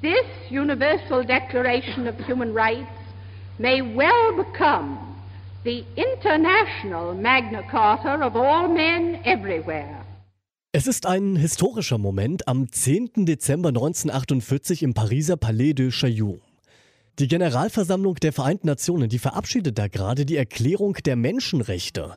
This Universal Declaration of Human Rights may well become the international Magna Carta of all men everywhere. Es ist ein historischer Moment am 10. Dezember 1948 im Pariser Palais de Chaillot. Die Generalversammlung der Vereinten Nationen, die verabschiedet da gerade die Erklärung der Menschenrechte.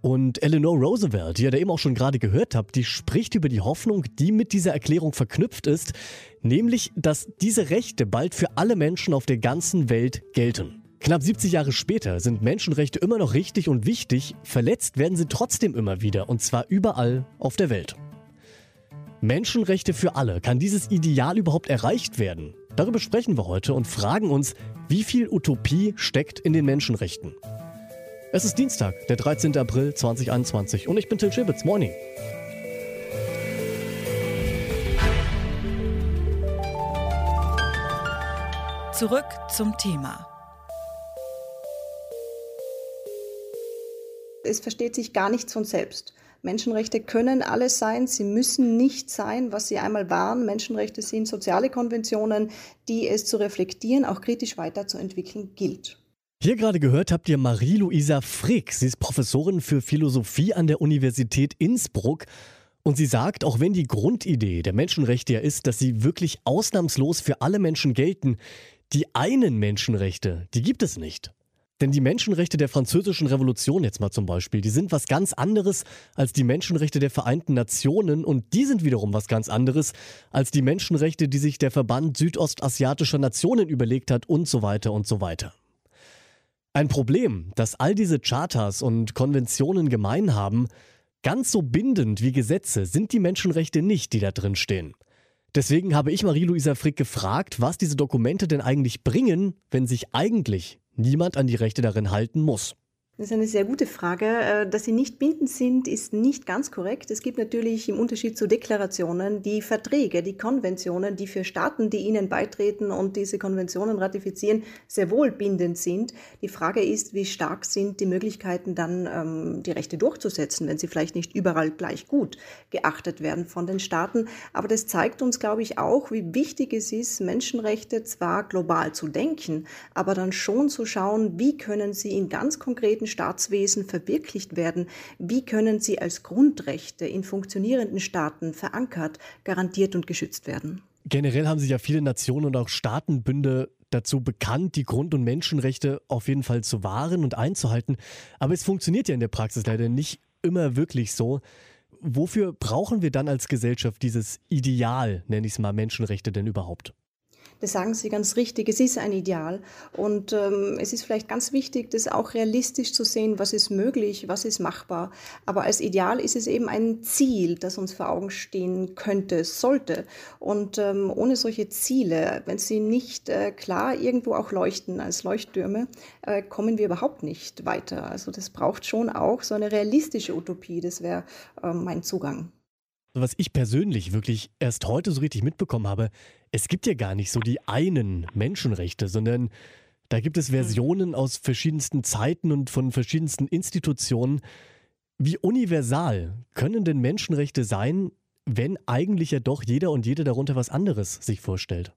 Und Eleanor Roosevelt, die ihr da eben auch schon gerade gehört habt, die spricht über die Hoffnung, die mit dieser Erklärung verknüpft ist, nämlich, dass diese Rechte bald für alle Menschen auf der ganzen Welt gelten. Knapp 70 Jahre später sind Menschenrechte immer noch richtig und wichtig, verletzt werden sie trotzdem immer wieder, und zwar überall auf der Welt. Menschenrechte für alle, kann dieses Ideal überhaupt erreicht werden? Darüber sprechen wir heute und fragen uns, wie viel Utopie steckt in den Menschenrechten. Es ist Dienstag, der 13. April 2021 und ich bin Till Schibitz. Morning. Zurück zum Thema. Es versteht sich gar nichts von selbst. Menschenrechte können alles sein, sie müssen nicht sein, was sie einmal waren. Menschenrechte sind soziale Konventionen, die es zu reflektieren, auch kritisch weiterzuentwickeln gilt. Hier gerade gehört habt ihr Marie-Louisa Frick. Sie ist Professorin für Philosophie an der Universität Innsbruck. Und sie sagt, auch wenn die Grundidee der Menschenrechte ja ist, dass sie wirklich ausnahmslos für alle Menschen gelten, die einen Menschenrechte, die gibt es nicht. Denn die Menschenrechte der französischen Revolution jetzt mal zum Beispiel, die sind was ganz anderes als die Menschenrechte der Vereinten Nationen und die sind wiederum was ganz anderes als die Menschenrechte, die sich der Verband südostasiatischer Nationen überlegt hat und so weiter und so weiter. Ein Problem, das all diese Charters und Konventionen gemein haben, ganz so bindend wie Gesetze sind die Menschenrechte nicht, die da drin stehen. Deswegen habe ich Marie-Louisa Frick gefragt, was diese Dokumente denn eigentlich bringen, wenn sich eigentlich niemand an die Rechte darin halten muss. Das ist eine sehr gute Frage. Äh, dass sie nicht bindend sind, ist nicht ganz korrekt. Es gibt natürlich im Unterschied zu Deklarationen die Verträge, die Konventionen, die für Staaten, die ihnen beitreten und diese Konventionen ratifizieren, sehr wohl bindend sind. Die Frage ist, wie stark sind die Möglichkeiten dann, ähm, die Rechte durchzusetzen, wenn sie vielleicht nicht überall gleich gut geachtet werden von den Staaten. Aber das zeigt uns, glaube ich, auch, wie wichtig es ist, Menschenrechte zwar global zu denken, aber dann schon zu schauen, wie können sie in ganz konkreten Staatswesen verwirklicht werden? Wie können sie als Grundrechte in funktionierenden Staaten verankert, garantiert und geschützt werden? Generell haben sich ja viele Nationen und auch Staatenbünde dazu bekannt, die Grund- und Menschenrechte auf jeden Fall zu wahren und einzuhalten. Aber es funktioniert ja in der Praxis leider nicht immer wirklich so. Wofür brauchen wir dann als Gesellschaft dieses Ideal, nenne ich es mal, Menschenrechte denn überhaupt? Das sagen Sie ganz richtig. Es ist ein Ideal. Und ähm, es ist vielleicht ganz wichtig, das auch realistisch zu sehen, was ist möglich, was ist machbar. Aber als Ideal ist es eben ein Ziel, das uns vor Augen stehen könnte, sollte. Und ähm, ohne solche Ziele, wenn sie nicht äh, klar irgendwo auch leuchten als Leuchttürme, äh, kommen wir überhaupt nicht weiter. Also das braucht schon auch so eine realistische Utopie. Das wäre äh, mein Zugang was ich persönlich wirklich erst heute so richtig mitbekommen habe, es gibt ja gar nicht so die einen Menschenrechte, sondern da gibt es Versionen aus verschiedensten Zeiten und von verschiedensten Institutionen. Wie universal können denn Menschenrechte sein, wenn eigentlich ja doch jeder und jede darunter was anderes sich vorstellt?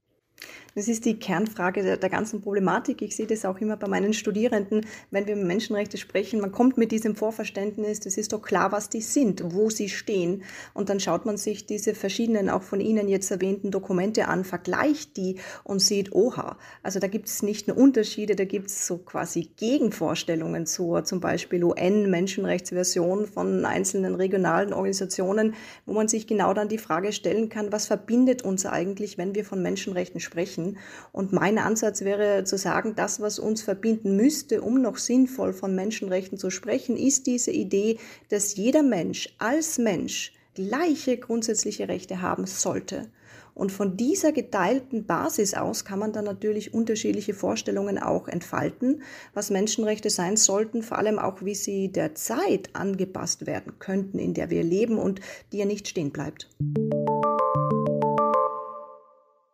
Das ist die Kernfrage der, der, ganzen Problematik. Ich sehe das auch immer bei meinen Studierenden, wenn wir über Menschenrechte sprechen. Man kommt mit diesem Vorverständnis, das ist doch klar, was die sind, wo sie stehen. Und dann schaut man sich diese verschiedenen, auch von Ihnen jetzt erwähnten Dokumente an, vergleicht die und sieht, oha, also da gibt es nicht nur Unterschiede, da gibt es so quasi Gegenvorstellungen zur zum Beispiel UN-Menschenrechtsversion von einzelnen regionalen Organisationen, wo man sich genau dann die Frage stellen kann, was verbindet uns eigentlich, wenn wir von Menschenrechten sprechen? Sprechen. Und mein Ansatz wäre zu sagen, das, was uns verbinden müsste, um noch sinnvoll von Menschenrechten zu sprechen, ist diese Idee, dass jeder Mensch als Mensch gleiche grundsätzliche Rechte haben sollte. Und von dieser geteilten Basis aus kann man dann natürlich unterschiedliche Vorstellungen auch entfalten, was Menschenrechte sein sollten, vor allem auch, wie sie der Zeit angepasst werden könnten, in der wir leben und die ja nicht stehen bleibt.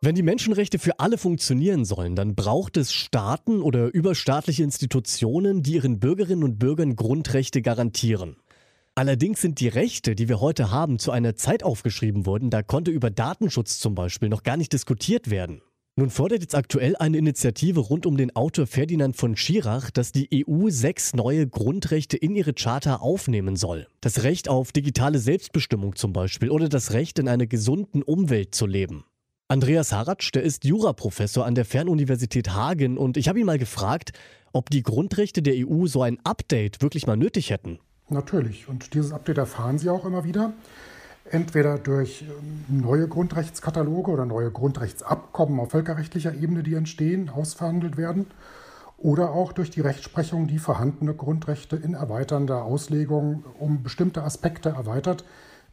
Wenn die Menschenrechte für alle funktionieren sollen, dann braucht es Staaten oder überstaatliche Institutionen, die ihren Bürgerinnen und Bürgern Grundrechte garantieren. Allerdings sind die Rechte, die wir heute haben, zu einer Zeit aufgeschrieben worden, da konnte über Datenschutz zum Beispiel noch gar nicht diskutiert werden. Nun fordert jetzt aktuell eine Initiative rund um den Autor Ferdinand von Schirach, dass die EU sechs neue Grundrechte in ihre Charta aufnehmen soll. Das Recht auf digitale Selbstbestimmung zum Beispiel oder das Recht in einer gesunden Umwelt zu leben. Andreas Haratsch, der ist Juraprofessor an der Fernuniversität Hagen und ich habe ihn mal gefragt, ob die Grundrechte der EU so ein Update wirklich mal nötig hätten. Natürlich. Und dieses Update erfahren Sie auch immer wieder. Entweder durch ähm, neue Grundrechtskataloge oder neue Grundrechtsabkommen auf völkerrechtlicher Ebene, die entstehen, ausverhandelt werden, oder auch durch die Rechtsprechung, die vorhandene Grundrechte in erweiternder Auslegung um bestimmte Aspekte erweitert,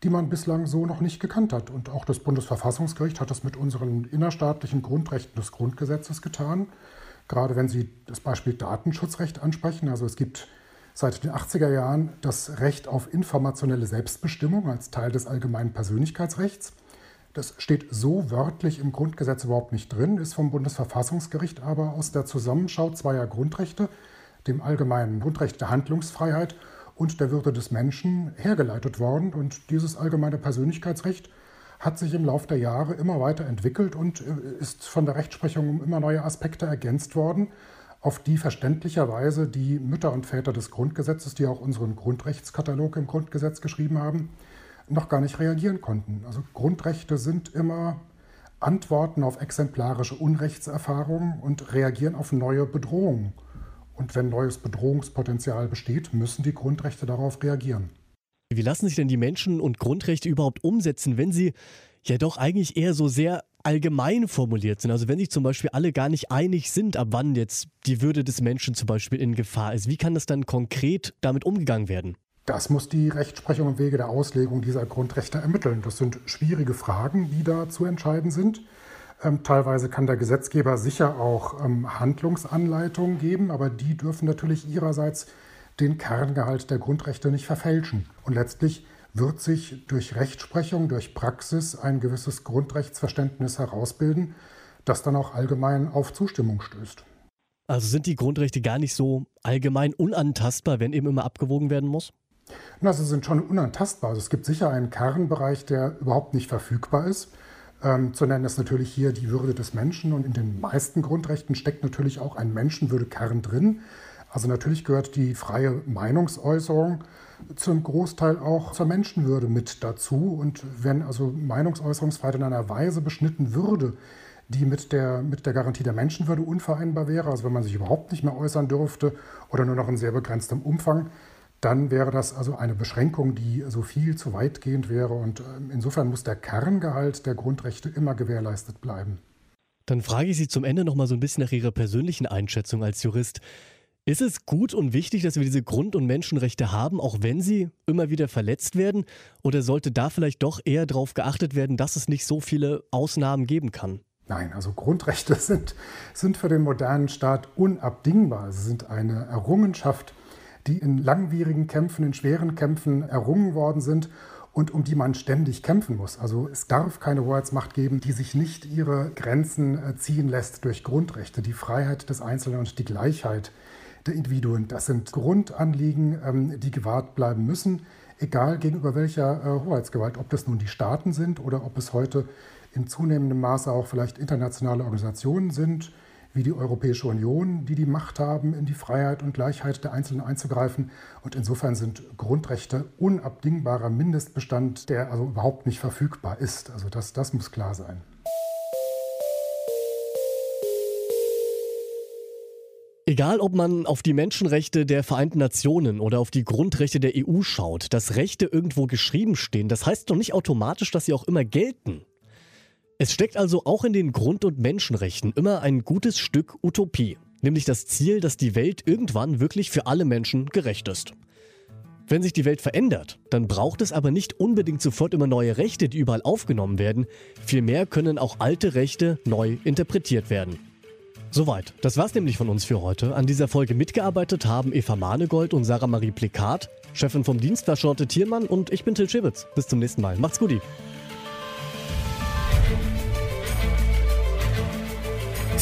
die man bislang so noch nicht gekannt hat. Und auch das Bundesverfassungsgericht hat das mit unseren innerstaatlichen Grundrechten des Grundgesetzes getan. Gerade wenn Sie das Beispiel Datenschutzrecht ansprechen. Also es gibt seit den 80er Jahren das Recht auf informationelle Selbstbestimmung als Teil des allgemeinen Persönlichkeitsrechts. Das steht so wörtlich im Grundgesetz überhaupt nicht drin, ist vom Bundesverfassungsgericht aber aus der Zusammenschau zweier Grundrechte, dem allgemeinen Grundrecht der Handlungsfreiheit und der Würde des Menschen, hergeleitet worden. Und dieses allgemeine Persönlichkeitsrecht hat sich im Laufe der Jahre immer weiter entwickelt und äh, ist von der Rechtsprechung um immer neue Aspekte ergänzt worden auf die verständlicherweise die Mütter und Väter des Grundgesetzes, die auch unseren Grundrechtskatalog im Grundgesetz geschrieben haben, noch gar nicht reagieren konnten. Also Grundrechte sind immer Antworten auf exemplarische Unrechtserfahrungen und reagieren auf neue Bedrohungen. Und wenn neues Bedrohungspotenzial besteht, müssen die Grundrechte darauf reagieren. Wie lassen sich denn die Menschen und Grundrechte überhaupt umsetzen, wenn sie ja doch eigentlich eher so sehr allgemein formuliert sind. Also wenn sich zum Beispiel alle gar nicht einig sind, ab wann jetzt die Würde des Menschen zum Beispiel in Gefahr ist, wie kann das dann konkret damit umgegangen werden? Das muss die Rechtsprechung im Wege der Auslegung dieser Grundrechte ermitteln. Das sind schwierige Fragen, die da zu entscheiden sind. Ähm, teilweise kann der Gesetzgeber sicher auch ähm, Handlungsanleitungen geben, aber die dürfen natürlich ihrerseits den Kerngehalt der Grundrechte nicht verfälschen. Und letztlich wird sich durch Rechtsprechung, durch Praxis ein gewisses Grundrechtsverständnis herausbilden, das dann auch allgemein auf Zustimmung stößt. Also sind die Grundrechte gar nicht so allgemein unantastbar, wenn eben immer abgewogen werden muss? Na, sie sind schon unantastbar. Also es gibt sicher einen Kernbereich, der überhaupt nicht verfügbar ist. Ähm, zu nennen ist natürlich hier die Würde des Menschen und in den meisten Grundrechten steckt natürlich auch ein Menschenwürde-Kern drin. Also natürlich gehört die freie Meinungsäußerung zum Großteil auch zur Menschenwürde mit dazu. Und wenn also Meinungsäußerungsfreiheit in einer Weise beschnitten würde, die mit der, mit der Garantie der Menschenwürde unvereinbar wäre, also wenn man sich überhaupt nicht mehr äußern dürfte oder nur noch in sehr begrenztem Umfang, dann wäre das also eine Beschränkung, die so viel zu weitgehend wäre. Und ähm, insofern muss der Kerngehalt der Grundrechte immer gewährleistet bleiben. Dann frage ich Sie zum Ende noch mal so ein bisschen nach Ihrer persönlichen Einschätzung als Jurist. Ist es gut und wichtig, dass wir diese Grund- und Menschenrechte haben, auch wenn sie immer wieder verletzt werden? Oder sollte da vielleicht doch eher darauf geachtet werden, dass es nicht so viele Ausnahmen geben kann? Nein, also Grundrechte sind, sind für den modernen Staat unabdingbar. Sie sind eine Errungenschaft, die in langwierigen Kämpfen, in schweren Kämpfen errungen worden sind und um die man ständig kämpfen muss. Also es darf keine Hoheitsmacht geben, die sich nicht ihre Grenzen äh, ziehen lässt durch Grundrechte, die Freiheit des Einzelnen und die Gleichheit der Individuen. Das sind Grundanliegen, ähm, die gewahrt bleiben müssen, egal gegenüber welcher äh, Hoheitsgewalt, ob das nun die Staaten sind oder ob es heute in zunehmendem Maße auch vielleicht internationale Organisationen sind, wie die Europäische Union, die die Macht haben, in die Freiheit und Gleichheit der Einzelnen einzugreifen. Und insofern sind Grundrechte unabdingbarer Mindestbestand, der also überhaupt nicht verfügbar ist. Also das, das muss klar sein. Egal, ob man auf die Menschenrechte der Vereinten Nationen oder auf die Grundrechte der EU schaut, dass Rechte irgendwo geschrieben stehen, das heißt doch nicht automatisch, dass sie auch immer gelten. Es steckt also auch in den Grund- und Menschenrechten immer ein gutes Stück Utopie, nämlich das Ziel, dass die Welt irgendwann wirklich für alle Menschen gerecht ist. Wenn sich die Welt verändert, dann braucht es aber nicht unbedingt sofort immer neue Rechte, die überall aufgenommen werden, vielmehr können auch alte Rechte neu interpretiert werden. Soweit. Das war's nämlich von uns für heute. An dieser Folge mitgearbeitet haben Eva Manegold und Sarah Marie Plikat. Chefin vom Dienst war Schorte Thiermann und ich bin Till Schibitz. Bis zum nächsten Mal. Macht's gut.